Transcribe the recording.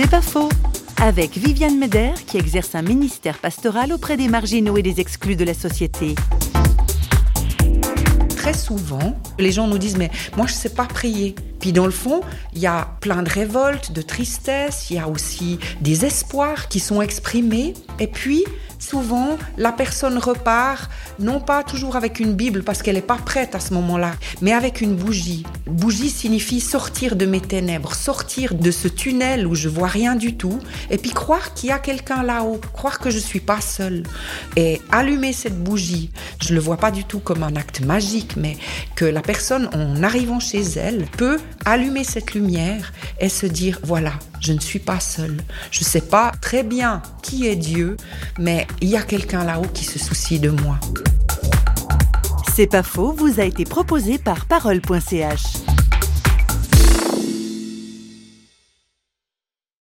C'est pas faux avec Viviane Meder qui exerce un ministère pastoral auprès des marginaux et des exclus de la société. Très souvent, les gens nous disent mais moi je ne sais pas prier. Puis dans le fond, il y a plein de révoltes, de tristesse, il y a aussi des espoirs qui sont exprimés. Et puis, souvent, la personne repart, non pas toujours avec une Bible parce qu'elle n'est pas prête à ce moment-là, mais avec une bougie. Bougie signifie sortir de mes ténèbres, sortir de ce tunnel où je vois rien du tout, et puis croire qu'il y a quelqu'un là-haut, croire que je suis pas seule. Et allumer cette bougie, je le vois pas du tout comme un acte magique, mais que la personne, en arrivant chez elle, peut allumer cette lumière et se dire, voilà, je ne suis pas seule. Je ne sais pas très bien qui est Dieu, mais il y a quelqu'un là-haut qui se soucie de moi. C'est pas faux, vous a été proposé par parole.ch.